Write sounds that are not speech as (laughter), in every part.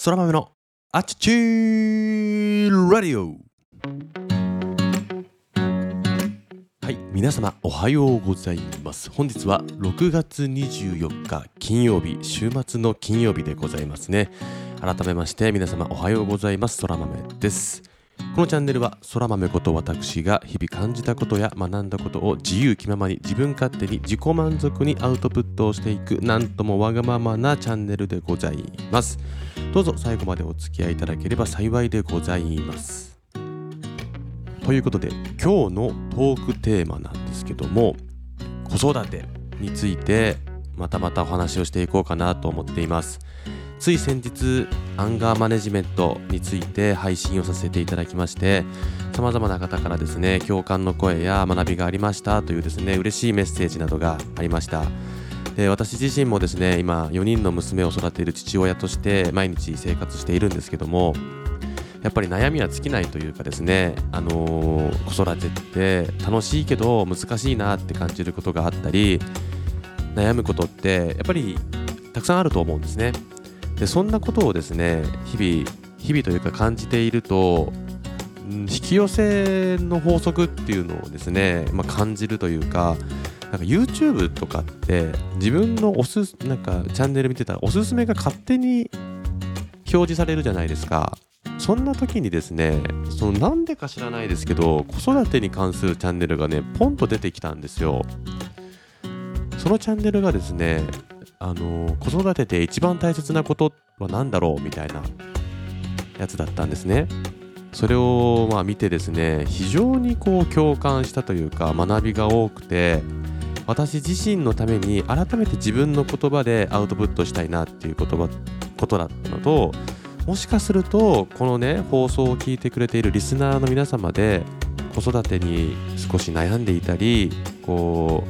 そら豆のあちちーラディオ。はい皆様おはようございます。本日は6月24日金曜日週末の金曜日でございますね。改めまして皆様おはようございます。そら豆です。このチャンネルはそら豆こと私が日々感じたことや学んだことを自由気ままに自分勝手に自己満足にアウトプットをしていくなんともわがままなチャンネルでございます。どうぞ最後までお付き合いいただければ幸いでございます。ということで今日のトークテーマなんですけども子育てについてまたまたお話をしていこうかなと思っています。つい先日アンガーマネジメントについて配信をさせていただきまして様々な方からですね共感の声や学びがありましたというですね嬉しいメッセージなどがありました。で私自身もですね今4人の娘を育てる父親として毎日生活しているんですけどもやっぱり悩みは尽きないというかですね、あのー、子育てって楽しいけど難しいなって感じることがあったり悩むことってやっぱりたくさんあると思うんですね。でそんなことをですね日々日々というか感じていると引き寄せの法則っていうのをですね、まあ、感じるというかなんか YouTube とかって自分のおすなんかチャンネル見てたらおすすめが勝手に表示されるじゃないですか。そんな時にですねそのなんでか知らないですけど子育てに関するチャンネルがねポンと出てきたんですよ。そのチャンネルがですねあの子育てで一番大切なことは何だろう？みたいなやつだったんですね。それをまあ見てですね非常にこう共感したというか学びが多くて私自身のために改めて自分の言葉でアウトプットしたいなっていう言葉ことだったのともしかするとこのね放送を聞いてくれているリスナーの皆様で子育てに少し悩んでいたりこ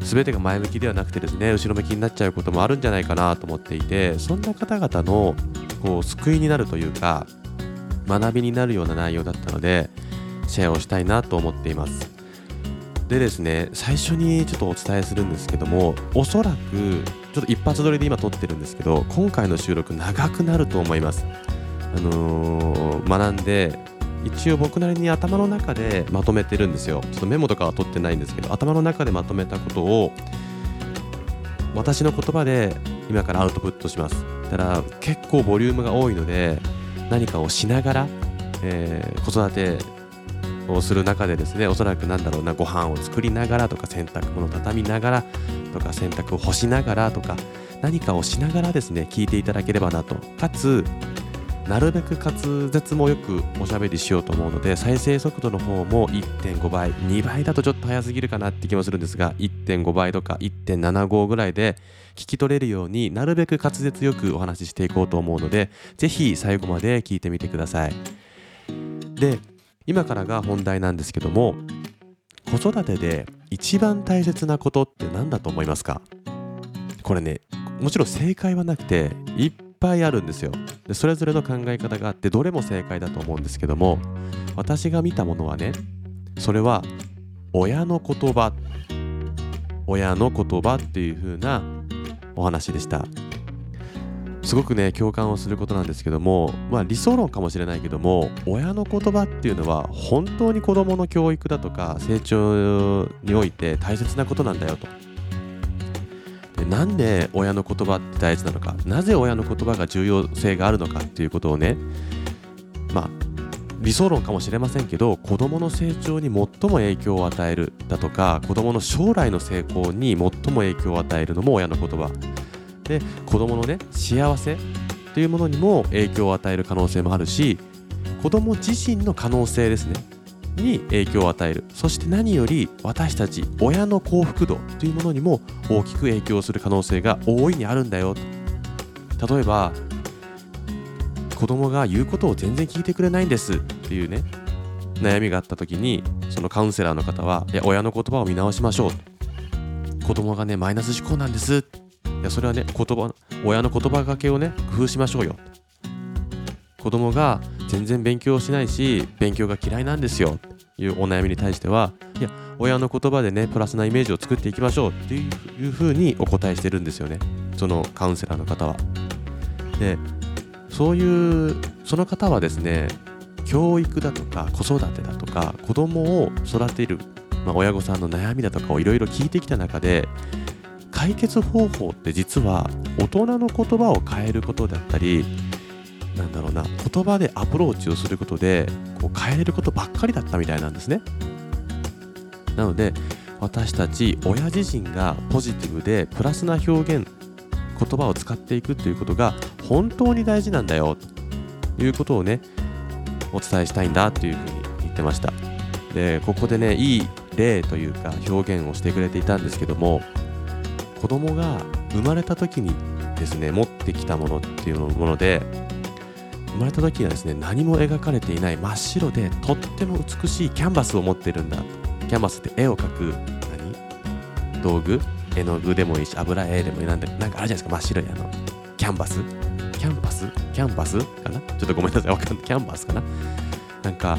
う全てが前向きではなくてですね後ろ向きになっちゃうこともあるんじゃないかなと思っていてそんな方々のこう救いになるというか学びになるような内容だったのでシェアをしたいなと思っています。でですね最初にちょっとお伝えするんですけどもおそらくちょっと一発撮りで今撮ってるんですけど今回の収録長くなると思います。あのー、学んで一応僕なりに頭の中でまとめてるんですよ。ちょっとメモとかは取ってないんですけど頭の中でまとめたことを私の言葉で今からアウトプットします。だから結構ボリュームが多いので何かをしながら、えー、子育てをする中でですねおそらくなんだろうなご飯を作りながらとか洗濯物畳みながらとか洗濯を干しながらとか何かをしながらですね聞いていただければなと。かつなるべく滑舌もよくおしゃべりしようと思うので再生速度の方も1.5倍2倍だとちょっと早すぎるかなって気もするんですが1.5倍とか1.75ぐらいで聞き取れるようになるべく滑舌よくお話ししていこうと思うのでぜひ最後まで聞いてみてください。で今からが本題なんですけども子育てで一番大切なことって何だと思いますか？これねもちろん正解はなくていっぱいあるんですよ。でそれぞれの考え方があってどれも正解だと思うんですけども私が見たものはねそれは親の言葉。親の言葉っていう風なお話でした。すごくね共感をすることなんですけどもまあ理想論かもしれないけども親の言葉っていうのは本当に子どもの教育だとか成長において大切なことなんだよと。でなんで親の言葉って大事なのかなぜ親の言葉が重要性があるのかっていうことをねまあ理想論かもしれませんけど子どもの成長に最も影響を与えるだとか子どもの将来の成功に最も影響を与えるのも親の言葉。で子どものね幸せというものにも影響を与える可能性もあるし子ども自身の可能性ですねに影響を与える。そして何より私たち親の幸福度というものにも大きく影響する可能性が大いにあるんだよ。例えば子供が言うことを全然聞いてくれないんです。っていうね悩みがあった時にそのカウンセラーの方はいや親の言葉を見直しましょう。子供がねマイナス思考なんです。いやそれはね言葉親の言葉がけをね工夫しましょうよ。子供が全然勉強しないし勉強が嫌いなんですよ。というお悩みに対してはいや親の言葉でねプラスなイメージを作っていきましょう。っていうふうにお答えしてるんですよね。そのカウンセラーの方は。でそういうその方はですね教育だとか子育てだとか子供を育てる、まあ、親御さんの悩みだとかをいろいろ聞いてきた中で解決方法って実は大人の言葉を変えることだったりなんだろうな言葉でアプローチをすることでこう変えれることばっかりだったみたいなんですね。なので私たち親自身がポジティブでプラスな表現言葉を使っていくということが本当に大事なんだよということをねお伝えしたいんだというふうに言ってました。でここでねいい例というか表現をしてくれていたんですけども子供が生まれた時にですね持ってきたものっていうもので生まれた時にはですね何も描かれていない真っ白でとっても美しいキャンバスを持ってるんだ。キャンバスって絵を描く何？道具？絵の具でもいいし油絵でもいいなんでなんかあるじゃないですか。真っ白いあのキャンバス？キャンパス？キャンパス？かな？ちょっとごめんなさい。わかんない。キャンバスかな？なんか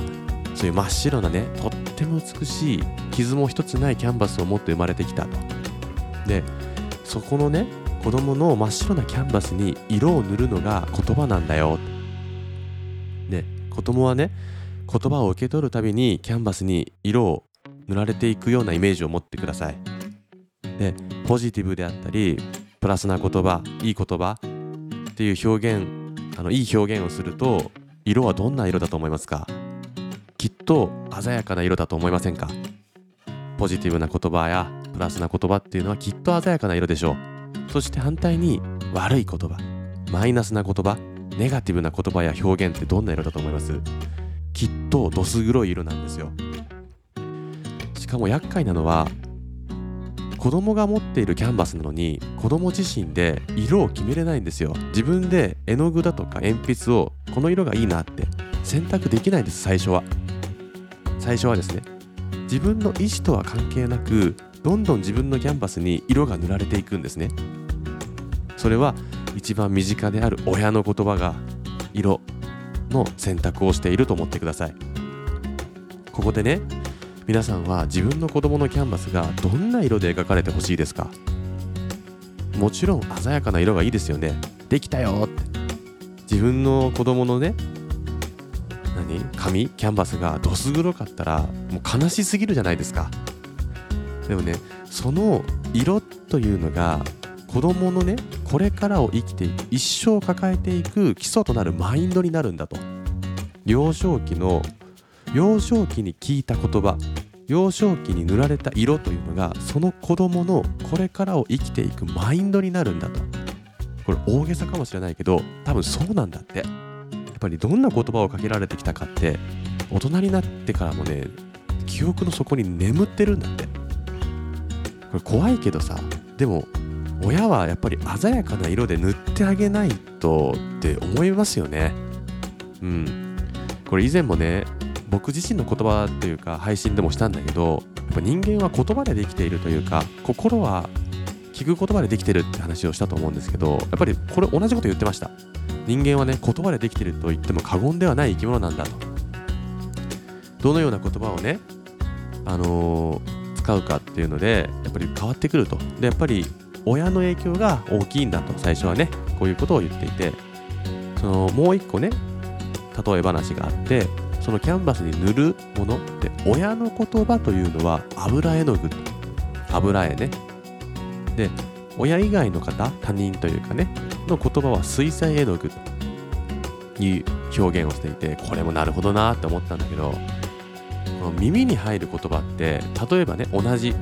そういう真っ白なねとっても美しい傷も一つないキャンバスを持って生まれてきたと。でそこのね子供の真っ白なキャンバスに色を塗るのが言葉なんだよ。で子供はね言葉を受け取るたびにキャンバスに色を塗られていくようなイメージを持ってください。でポジティブであったりプラスな言葉いい言葉っていう表現あのいい表現をすると色はどんな色だと思いますか？きっと鮮やかな色だと思いませんか？ポジティブな言葉やプラスな言葉っていうのはきっと鮮やかな色でしょう。そして反対に悪い言葉マイナスな言葉ネガティブな言葉や表現ってどんな色だと思います？きっとどす黒い色なんですよ。しかも厄介なのは子供が持っているキャンバスなのに子供自身で色を決めれないんですよ。自分で絵の具だとか鉛筆をこの色がいいなって選択できないんです最初は。最初はですね自分の意思とは関係なくどんどん自分のキャンバスに色が塗られていくんですね。それは一番身近である親の言葉が色の選択をしていると思ってください。ここでね皆さんは自分の子供のキャンバスがどんな色で描かれてほしいですか？もちろん鮮やかな色がいいですよね。できたよって。自分の子供のね何？紙キャンバスがどす黒かったらもう悲しすぎるじゃないですか。でもねその色というのが子供のねこれからを生きていく一生抱えていく基礎となるマインドになるんだと。幼少期の幼少期に聞いた言葉幼少期に塗られた色というのがその子供のこれからを生きていくマインドになるんだと。これ大げさかもしれないけど多分そうなんだって。やっぱりどんな言葉をかけられてきたかって大人になってからもね記憶の底に眠ってるんだって。これ怖いけどさでも親はやっぱり鮮やかな色で塗ってあげないとって思いますよね。うん。これ以前もね僕自身の言葉というか配信でもしたんだけどやっぱ人間は言葉でできているというか心は聞く言葉でできてるって話をしたと思うんですけどやっぱりこれ同じこと言ってました。人間はね言葉でできてると言っても過言ではない生き物なんだと。どのような言葉をねあのー、使うかっていうのでやっぱり変わってくると。でやっぱり親の影響が大きいんだと。最初はねこういうことを言っていて。そのもう一個ね例え話があってそのキャンバスに塗るものって親の言葉というのは油絵の具油絵ね。で親以外の方他人というかねの言葉は水彩絵の具という表現をしていてこれもなるほどなって思ったんだけどの耳に入る言葉って例えばね同じ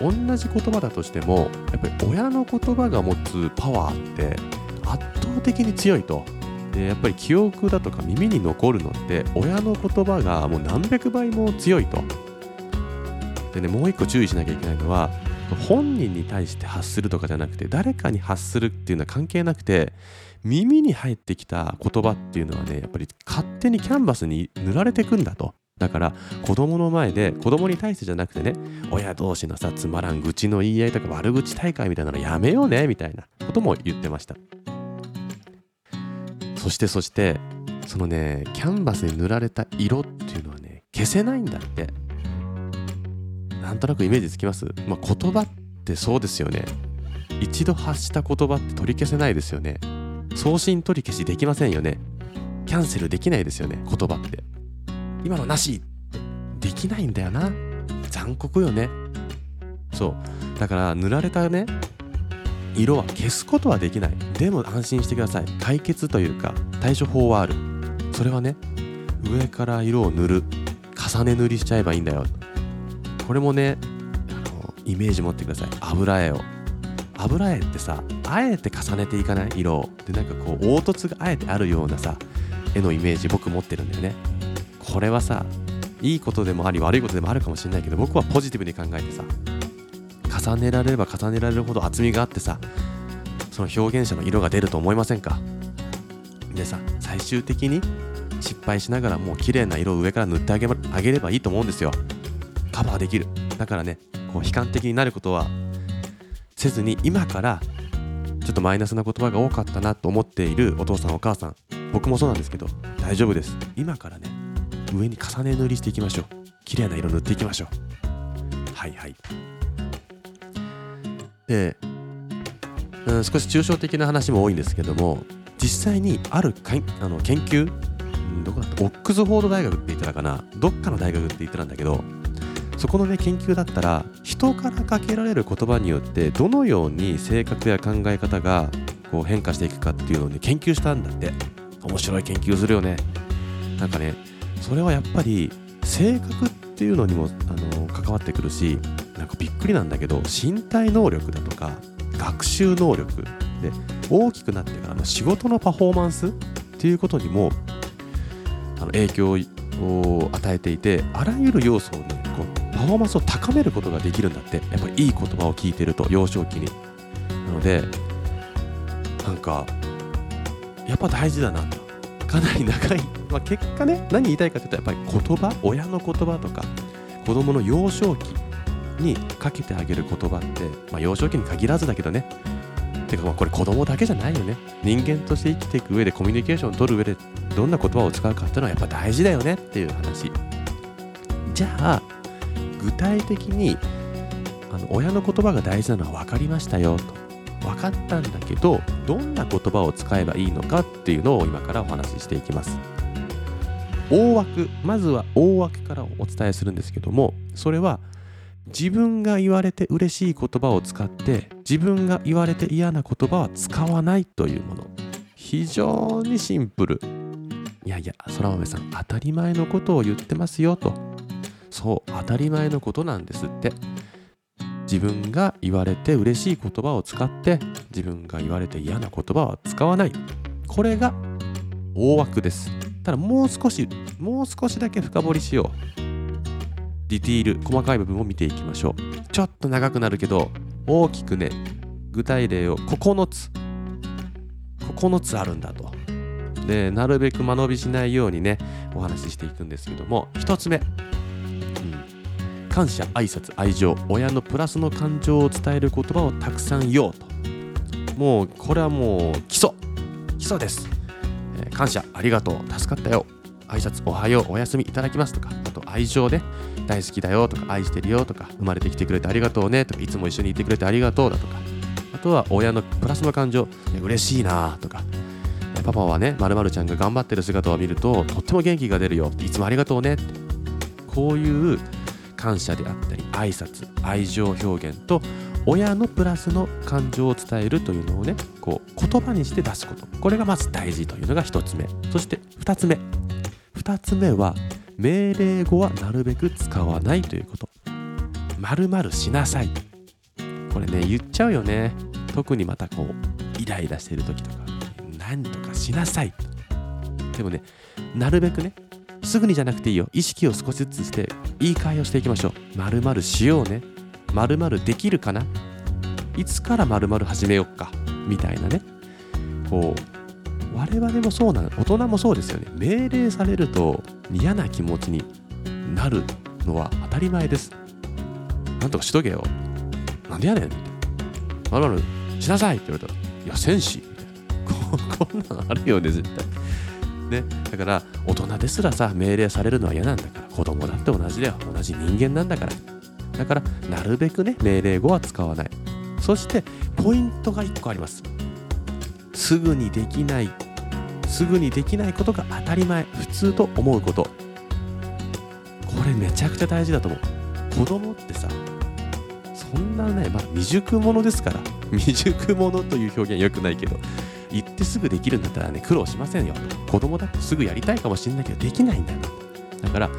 同じ言葉だとしてもやっぱり親の言葉が持つパワーって圧倒的に強いとでやっぱり記憶だとか耳に残るのって親の言葉がもう何百倍も強いと。でねもう一個注意しなきゃいけないのは本人に対して発するとかじゃなくて誰かに発するっていうのは関係なくて耳に入ってきた言葉っていうのはねやっぱり勝手にキャンバスに塗られていくんだと。だから子供の前で子供に対してじゃなくてね親同士のさつまらん愚痴の言い合いとか悪口大会みたいなのやめようねみたいなことも言ってました。そしてそしてそのねキャンバスに塗られた色っていうのはね消せないんだって。なんとなくイメージつきます、まあ、言葉ってそうですよね。一度発した言葉って取り消せないですよね。送信取り消しできませんよね。キャンセルできないですよね言葉って。今のなしできないんだよな。残酷よね。そう。だから塗られたね色は消すことはできない。でも安心してください。解決というか対処法はある。それはね上から色を塗る。重ね塗りしちゃえばいいんだよ。これもねあのイメージ持ってください。油絵を。油絵ってさあえて重ねていかない色を。でなんかこう凹凸があえてあるようなさ絵のイメージ僕持ってるんだよね。これはさいいことでもあり悪いことでもあるかもしれないけど僕はポジティブに考えてさ重ねられれば重ねられるほど厚みがあってさその表現者の色が出ると思いませんか？でさ最終的に失敗しながらもう綺麗な色を上から塗ってあげあげればいいと思うんですよ。カバーできる。だからねこう悲観的になることはせずに今からちょっとマイナスな言葉が多かったなと思っているお父さんお母さん僕もそうなんですけど大丈夫です。今からね上に重ね塗りしていきましょう。綺麗な色塗っていきましょう。はいはい。で、うん、少し抽象的な話も多いんですけども実際にあるかあの研究どこだった？オックスフォード大学って言ってたかな？どっかの大学って言ってたんだけどそこのね研究だったら人からかけられる言葉によってどのように性格や考え方がこう変化していくかっていうのをね研究したんだって。面白い研究するよね。なんかねそれはやっぱり性格っていうのにもあの関わってくるしなんかびっくりなんだけど身体能力だとか学習能力で大きくなってからの仕事のパフォーマンスっていうことにもあの影響を与えていてあらゆる要素をねこうパフォーマンスを高めることができるんだってやっぱりいい言葉を聞いてると幼少期に。なのでなんかやっぱ大事だなかなり長い、まあ、結果ね何言いたいかというとやっぱり言葉親の言葉とか子供の幼少期にかけてあげる言葉って、まあ、幼少期に限らずだけどね。てかまあこれ子供だけじゃないよね。人間として生きていく上でコミュニケーションを取る上でどんな言葉を使うかっていうのはやっぱ大事だよね。っていう話。じゃあ具体的にあの親の言葉が大事なのは分かりましたよと。分かったんだけどどんな言葉を使えばいいのかっていうのを今からお話ししていきます。大枠まずは大枠からお伝えするんですけどもそれは自分が言われて嬉しい言葉を使って自分が言われて嫌な言葉は使わないというもの。非常にシンプル。いやいや空豆さん当たり前のことを言ってますよと。そう当たり前のことなんですって。自分が言われて嬉しい言葉を使って自分が言われて嫌な言葉は使わない。これが大枠です。ただもう少しもう少しだけ深掘りしよう。ディティール細かい部分を見ていきましょう。ちょっと長くなるけど大きくね具体例を9つ9つあるんだと。でなるべく間延びしないようにねお話ししていくんですけども1つ目。感謝挨拶愛情。親のプラスの感情を伝える言葉をたくさん言おうと。もうこれはもう基礎。基礎です、感謝ありがとう助かったよ。挨拶おはようおやすみいただきますとかあと愛情で大好きだよとか愛してるよとか生まれてきてくれてありがとうねとかいつも一緒にいてくれてありがとうだとかあとは親のプラスの感情嬉しいなとかパパはねまるちゃんが頑張ってる姿を見るととっても元気が出るよいつもありがとうねってこういう感謝であったり挨拶愛情表現と親のプラスの感情を伝えるというのをねこう言葉にして出すこと。これがまず大事というのが1つ目。そして2つ目。2つ目は命令語はなるべく使わないということ。〇〇しなさい。これね言っちゃうよね。特にまたこうイライラしてる時とか。何とかしなさい。でもねなるべくねすぐにじゃなくていいよ。意識を少しずつして言い換えをしていきましょう。まるしようね。まるできるかな？いつからまる始めよっか？みたいなね。こう我々もそうなの大人もそうですよね。命令されると嫌な気持ちになるのは当たり前です。なんとかしとけよ。なんでやねん。まるまるしなさいって言われたらいや戦士。みたいなこんなんあるよね絶対。ね、だから大人ですらさ命令されるのは嫌なんだから子供だって同じだよ。同じ人間なんだから。だからなるべくね命令語は使わない。そしてポイントが1個あります。すぐにできないすぐにできないことが当たり前普通と思うこと。これめちゃくちゃ大事だと思う。子供ってさそんなね、まあ、未熟者ですから (laughs) 未熟者という表現良くないけど言ってすぐできるんだったらね苦労しませんよ。子供だってすぐやりたいかもしれないけどできないんだよ。だから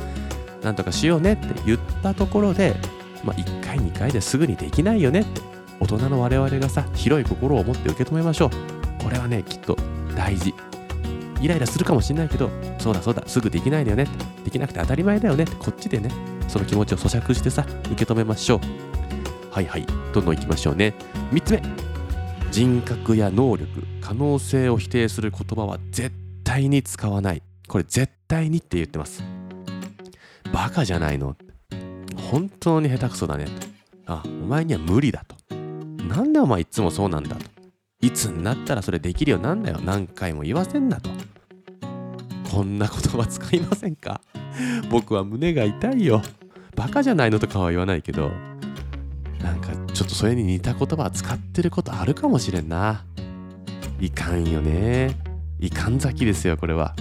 なんとかしようねって言ったところで、まあ、1回2回ですぐにできないよね。って大人の我々がさ広い心を持って受け止めましょう。これはねきっと大事。イライラするかもしれないけどそうだそうだすぐできないだよね。できなくて当たり前だよね。ってこっちでねその気持ちを咀嚼してさ受け止めましょう。はいはいどんどんいきましょうね。3つ目。人格や能力可能性を否定する言葉は絶対に使わない。これ絶対にって言ってます。バカじゃないの。本当に下手くそだね。とあお前には無理だと。なんでお前いつもそうなんだと。いつになったらそれできるようなんだよ。何回も言わせんなと。こんな言葉使いませんか？僕は胸が痛いよ。バカじゃないのとかは言わないけど。なんかちょっとそれに似た言葉使ってることあるかもしれんな。いかんよね。いかんざきですよこれは。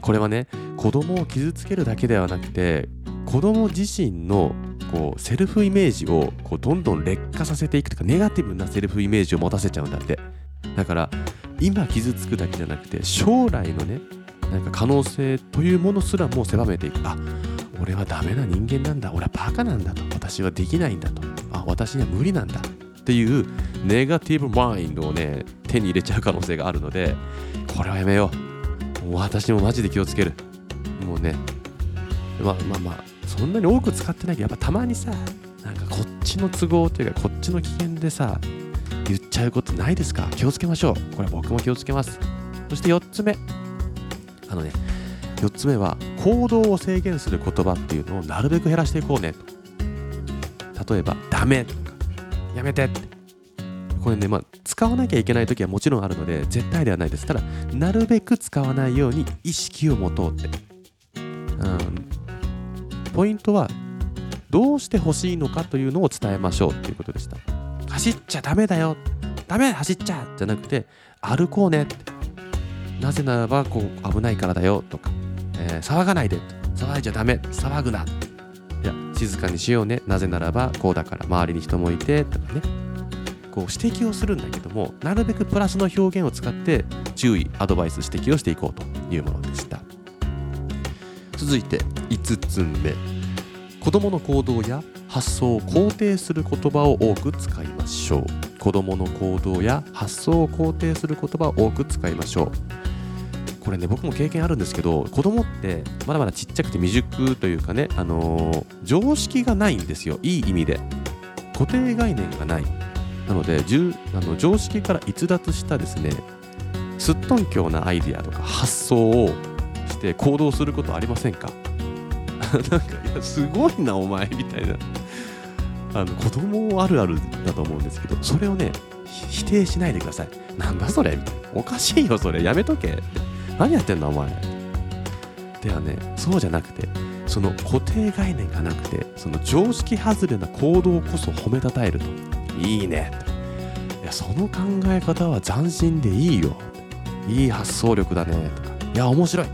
これはね子供を傷つけるだけではなくて子供自身のこうセルフイメージをこうどんどん劣化させていくとかネガティブなセルフイメージを持たせちゃうんだって。だから今傷つくだけじゃなくて将来のねなんか可能性というものすらも狭めていく。あ俺はダメな人間なんだ。俺はバカなんだと。私はできないんだと。あ私には無理なんだ。っていうネガティブマインドをね手に入れちゃう可能性があるのでこれはやめよう。もう私もマジで気をつける。もうね。まあまあまあそんなに多く使ってないけどやっぱたまにさなんかこっちの都合というかこっちの危険でさ言っちゃうことないですか？気をつけましょう。これ僕も気をつけます。そして4つ目。あのね4つ目は行動を制限する言葉っていうのをなるべく減らしていこうね。と例えば「ダメ」とか「やめて」って。これねまあ使わなきゃいけない時はもちろんあるので絶対ではないです。ただなるべく使わないように意識を持とうって、うん、ポイントはどうして欲しいのかというのを伝えましょうっていうことでした。走っちゃダメだよ。ダメ走っちゃじゃなくて歩こうねなぜならばこう危ないからだよとか、えー、騒がないで騒いじゃダメ騒ぐないや静かにしようね。なぜならばこうだから周りに人もいてとかね。こう指摘をするんだけどもなるべくプラスの表現を使って注意アドバイス指摘をしていこうというものでした。続いて5つ目。子どもの行動や発想を肯定する言葉を多く使いましょう。子どもの行動や発想を肯定する言葉を多く使いましょう。これね僕も経験あるんですけど子供ってまだまだちっちゃくて未熟というかね、あのー、常識がないんですよ。いい意味で。固定概念がない。なのであの常識から逸脱したですねすっとんきょうなアイデアとか発想をて行動することありませんか？(laughs) なんかいやすごいなお前みたいな。あの子供あるあるだと思うんですけどそれをね否定しないでください。なんだそれ？みたいなおかしいよそれ。やめとけ何やってんのお前。ではねそうじゃなくてその固定概念がなくてその常識外れな行動こそ褒めたたえると。いいね。いやその考え方は斬新でいいよ。いい発想力だね。とか。いや面白い。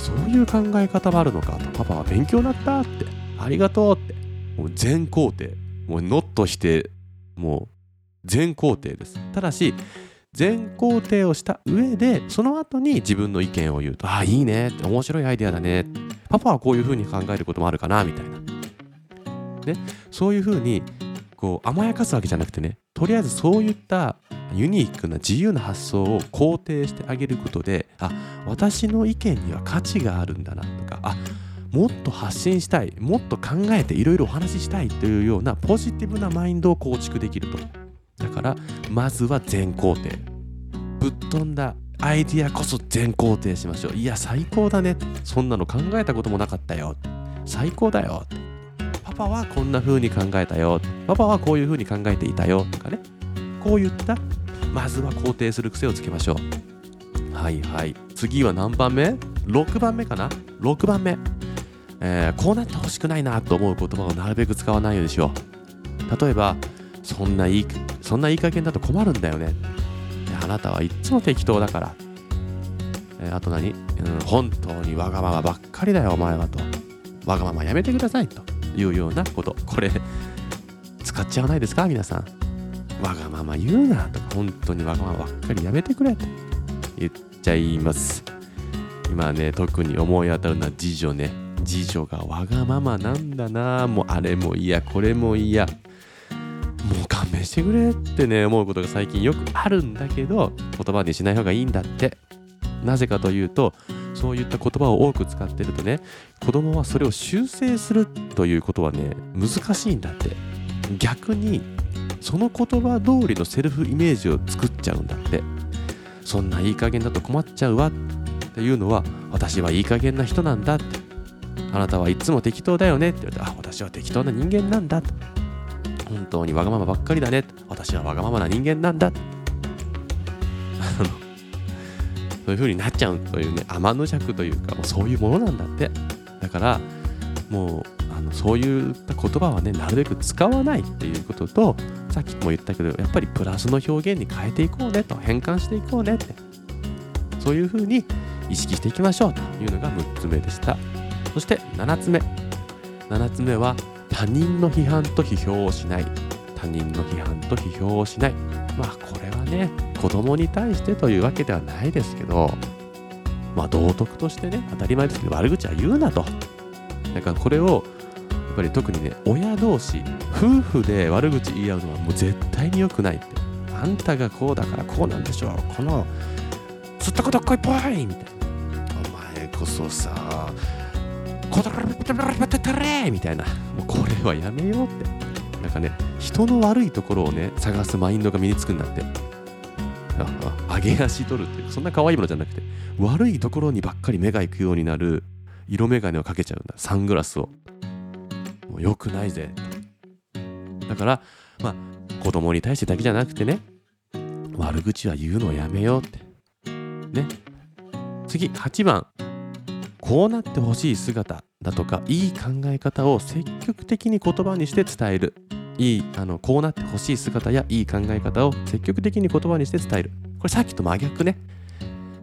そういう考え方もあるのかと。パパは勉強になったって。ありがとうって。もう全肯定。もうノットしてもう全肯定です。ただし全肯定をした上でその後に自分の意見を言うとああいいねって面白いアイデアだね。パパはこういうふうに考えることもあるかなみたいな。でそういうふうにこう甘やかすわけじゃなくてね。とりあえずそういったユニークな自由な発想を肯定してあげることであ私の意見には価値があるんだなとかあもっと発信したいもっと考えていろいろお話ししたいというようなポジティブなマインドを構築できると。だからまずは全肯定。ぶっ飛んだアイディアこそ全肯定しましょう。いや最高だね。そんなの考えたこともなかったよ。最高だよ。パパはこんな風に考えたよ。パパはこういう風に考えていたよ。とかね。こういった。まずは肯定する癖をつけましょう。はいはい。次は何番目 ?6 番目かな？6番目、えー、こうなってほしくないなと思う言葉をなるべく使わないようにしよう。例えばそんないいそんないい加減だと困るんだよね。あなたはいっつも適当だから、え、あと何、うん、本当にわがままばっかりだよお前はと。わがままやめてくださいというようなこと。これ使っちゃわないですか？皆さん。わがまま言うなとか本当にわがままばっかりやめてくれと言っちゃいます。今ね特に思い当たるのは次女ね。次女がわがままなんだなもうあれも嫌これも嫌。もう勘弁してくれってね思うことが最近よくあるんだけど言葉にしない方がいいんだって。なぜかというとそういった言葉を多く使ってるとね子供はそれを修正するということはね難しいんだって。逆にその言葉通りのセルフイメージを作っちゃうんだって。そんないい加減だと困っちゃうわっていうのは私はいい加減な人なんだって。あなたはいつも適当だよねって言われてあ私は適当な人間なんだと本当にわがままばっかりだね私はわがままな人間なんだそういう風になっちゃうというね天の弱というかもうそういうものなんだって。だからもうのそういった言葉はねなるべく使わないっていうこととさっきも言ったけどやっぱりプラスの表現に変えていこうねと変換していこうねってそういう風に意識していきましょうというのが6つ目でした。そして7つ目。7つ目は他人の批判と批評をしない。他人の批判と批評をしない。まあこれはね子供に対してというわけではないですけどまあ道徳としてね当たり前ですけど悪口は言うなと。だからこれをやっぱり特にね親同士夫婦で悪口言い合うのはもう絶対に良くないって。あんたがこうだからこうなんでしょう。このつったことっこいぽいみたいな。お前こそさこだられてたれみたいな。もうこれはやめようって。なんかね人の悪いところをね探すマインドが身につくんだって。上げ足取るっていう。そんな可愛いものじゃなくて悪いところにばっかり目が行くようになる色眼鏡をかけちゃうんだ。サングラスを。もう良くないぜ。だからまあ子供に対してだけじゃなくてね悪口は言うのをやめようって。ね。次8番。こうなってほしい姿だとかいい考え方を積極的に言葉にして伝える。いいあのこうなってほしい姿やいい考え方を積極的に言葉にして伝える。これさっきと真逆ね。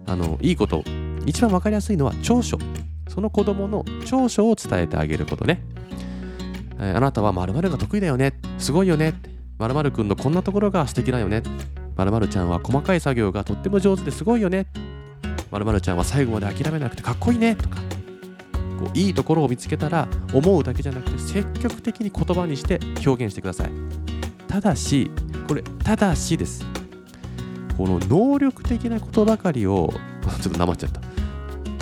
あのいいこと。一番分かりやすいのは長所。その子供の長所を伝えてあげることね、えー、あなたは〇〇が得意だよね。すごいよね。〇〇くんのこんなところが素敵だよね。〇〇ちゃんは細かい作業がとっても上手ですごいよね。〇〇ちゃんは最後まで諦めなくてかっこいいね。とかこういいところを見つけたら思うだけじゃなくて積極的に言葉にして表現してください。ただしこれただしです。この能力的なことばかりを (laughs) ちょっとなまっちゃった。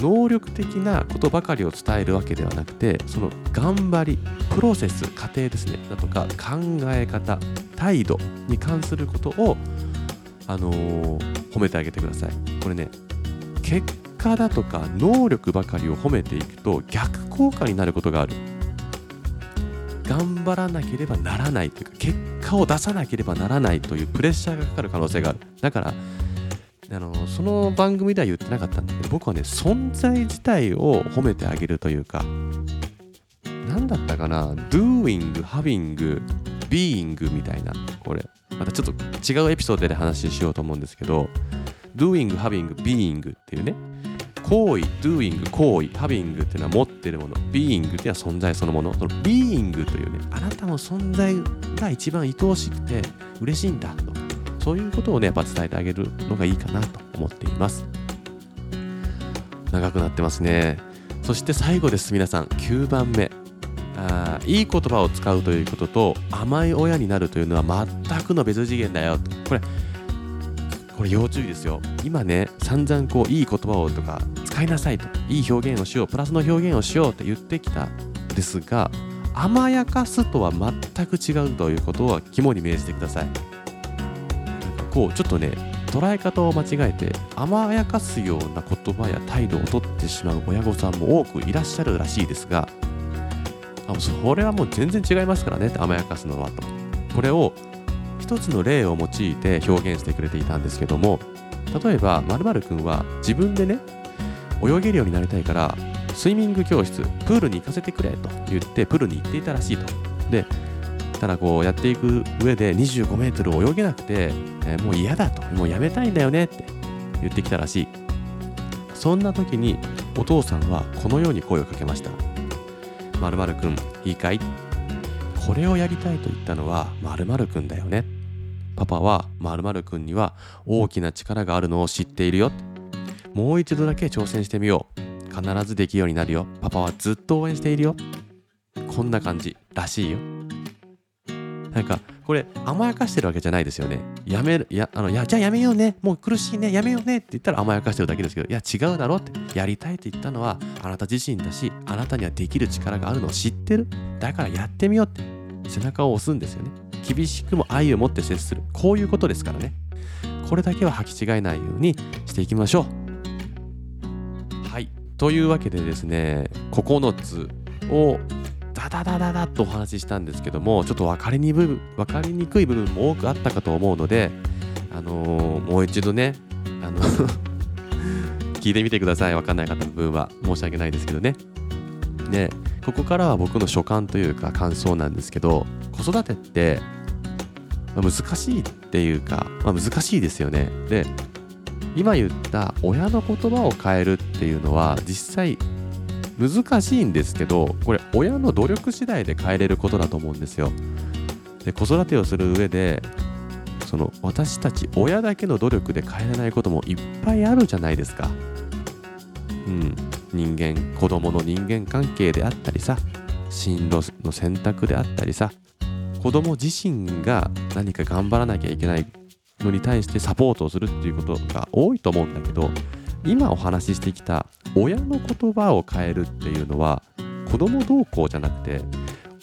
能力的なことばかりを伝えるわけではなくてその頑張りプロセス過程ですねだとか考え方態度に関することをあのー、褒めてあげてください。これね結果だとか能力ばかりを褒めていくと逆効果になることがある。頑張らなければならないというか結果を出さなければならないというプレッシャーがかかる可能性がある。だからあのその番組では言ってなかったんだけど僕はね存在自体を褒めてあげるというか何だったかな doing, having, being みたいなこれ。またちょっと違うエピソードで話しようと思うんですけど doing, having, being っていうね行為、doing、行為、having っていうのは持ってるもの、being っていうのは存在そのもの、その being というね、あなたの存在が一番愛おしくて嬉しいんだと、そういうことをね、やっぱ伝えてあげるのがいいかなと思っています。長くなってますね。そして最後です、皆さん、9番目。あいい言葉を使うということと甘い親になるというのは全くの別次元だよとこれこれ要注意ですよ今ね散々こういい言葉をとか使いなさいといい表現をしようプラスの表現をしようって言ってきたですが甘やかすとは全く違うということは肝に銘じてくださいこうちょっとね捉え方を間違えて甘やかすような言葉や態度をとってしまう親御さんも多くいらっしゃるらしいですがあそれはもう全然違いますからね甘やかすのはと。これを一つの例を用いて表現してくれていたんですけども例えばまるくんは自分でね泳げるようになりたいからスイミング教室プールに行かせてくれと言ってプールに行っていたらしいと。でからこうやっていく上で25メートル泳げなくて、えー、もう嫌だと。もうやめたいんだよねって言ってきたらしい。そんな時にお父さんはこのように声をかけました「まるくんいいかい?」これをやりたいと言ったのはまるくんだよね。パパはまるくんには大きな力があるのを知っているよ。もう一度だけ挑戦してみよう。必ずできるようになるよ。パパはずっと応援しているよ。こんな感じらしいよ。なんかこれ甘やかしてるわけじゃないですよね。やめるやあのやじゃあやめようね。もう苦しいね。やめようね。って言ったら甘やかしてるだけですけどいや違うだろって。やりたいって言ったのはあなた自身だしあなたにはできる力があるのを知ってる。だからやってみようって。背中を押すんですよね。厳しくも愛を持って接する。こういうことですからね。これだけは履き違えないようにしていきましょう。はい。というわけでですね9つをダダダダダとお話ししたんですけどもちょっと分かりに分かりにくい部分も多くあったかと思うので、あのー、もう一度ねあの (laughs) 聞いてみてください。分かんない方の部分は。申し訳ないですけどね。でここからは僕の所感というか感想なんですけど子育てって、難しいっていうか、まあ、難しいですよね。で今言った親の言葉を変えるっていうのは実際難しいんですけどこれ親の努力次第で変えれることだと思うんですよ。で子育てをする上でその私たち親だけの努力で変えれないこともいっぱいあるじゃないですか。うん。人間子供の人間関係であったりさ進路の選択であったりさ子供自身が何か頑張らなきゃいけないのに対してサポートをするっていうことが多いと思うんだけど今お話ししてきた親の言葉を変えるっていうのは子供同行じゃなくて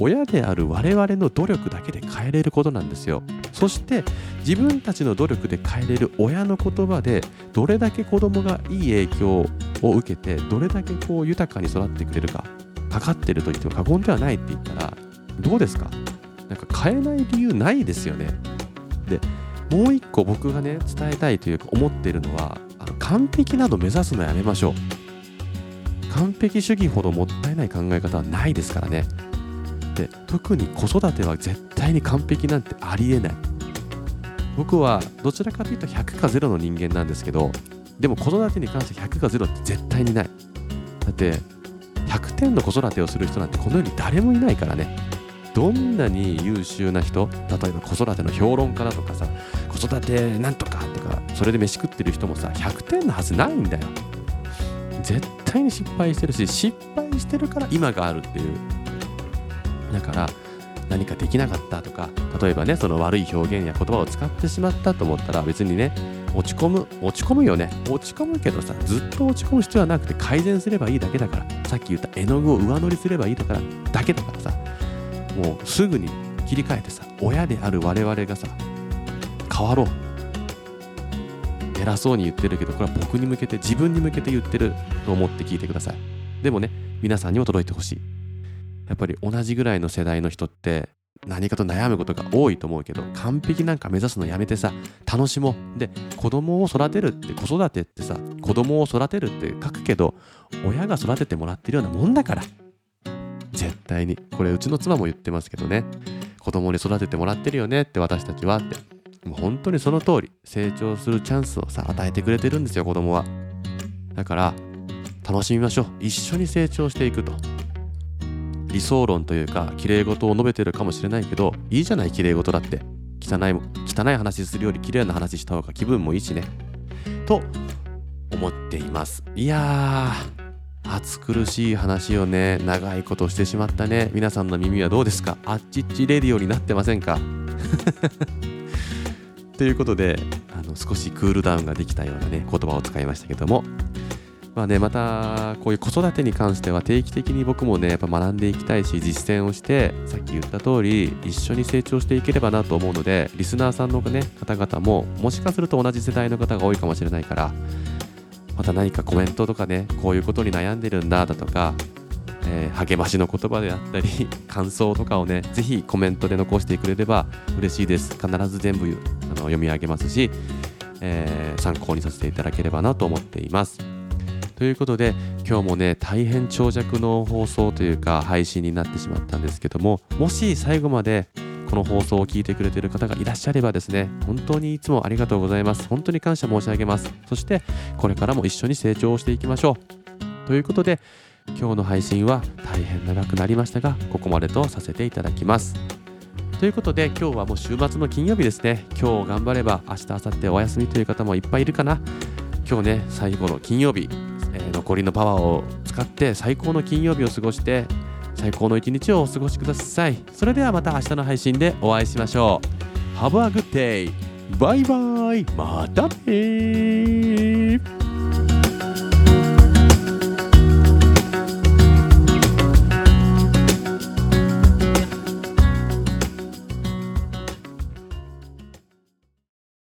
親である我々の努力だけで変えれることなんですよ。そして自分たちの努力で変えれる親の言葉でどれだけ子供がいい影響を受けてどれだけこう豊かに育ってくれるかかかってると言っても過言ではないって言ったらどうですか？なんか変えない理由ないですよね。でもう一個僕がね伝えたいというか思っているのは完璧など目指すのやめましょう。完璧主義ほどもったいない考え方はないですからね。で特に子育ては絶対に完璧なんてありえない。僕はどちらかというと100か0の人間なんですけどでも子育てに関して100か0って絶対にない。だって100点の子育てをする人なんてこの世に誰もいないからね。どんなに優秀な人例えば子育ての評論家だとかさ子育てなんとかとかそれで飯食ってる人もさ100点のはずないんだよ。絶対に失敗してるし失敗してるから今があるっていう。だから何かできなかったとか例えばねその悪い表現や言葉を使ってしまったと思ったら別にね落ち込む落ち込むよね。落ち込むけどさずっと落ち込む必要はなくて改善すればいいだけだから。さっき言った絵の具を上塗りすればいいだからだけだからさ。もうすぐに切り替えてさ親である我々がさ変わろう。偉そうに言ってるけどこれは僕に向けて自分に向けて言ってると思って聞いてください。でもね皆さんにも届いてほしい。やっぱり同じぐらいの世代の人って何かと悩むことが多いと思うけど完璧なんか目指すのやめてさ楽しもう。で子供を育てるって子育てってさ子供を育てるって書くけど親が育ててもらってるようなもんだから。絶対に。これうちの妻も言ってますけどね。子供に育ててもらってるよねって私たちはって。もう本当にその通り。成長するチャンスをさ与えてくれてるんですよ子供は。だから楽しみましょう。一緒に成長していくと。理想論というか綺麗事を述べてるかもしれないけどいいじゃない綺麗事だって。汚い汚い話するより綺麗な話した方が気分もいいしね。と思っています。いやー暑苦しい話をね長いことしてしまったね。皆さんの耳はどうですか？あっちっちレディオになってませんか？(laughs) ということであの少しクールダウンができたようなね言葉を使いましたけども。まあねまたこういう子育てに関しては定期的に僕もねやっぱ学んでいきたいし実践をしてさっき言った通り一緒に成長していければなと思うのでリスナーさんのね方々ももしかすると同じ世代の方が多いかもしれないからまた何かコメントとかねこういうことに悩んでるんだだとかえー、励ましの言葉であったり (laughs) 感想とかをねぜひコメントで残してくれれば嬉しいです。必ず全部あの読み上げますし、えー、参考にさせていただければなと思っています。ということで今日もね大変長尺の放送というか配信になってしまったんですけどももし最後までこの放送を聞いてくれている方がいらっしゃればですね本当にいつもありがとうございます。本当に感謝申し上げます。そしてこれからも一緒に成長していきましょう。ということで今日の配信は大変長くなりましたがここまでとさせていただきます。ということで今日はもう週末の金曜日ですね。今日頑張れば明日明後日お休みという方もいっぱいいるかな。今日ね最後の金曜日、えー、残りのパワーを使って最高の金曜日を過ごして最高の一日をお過ごしください。それではまた明日の配信でお会いしましょう。Have a good day! バイバイ。またね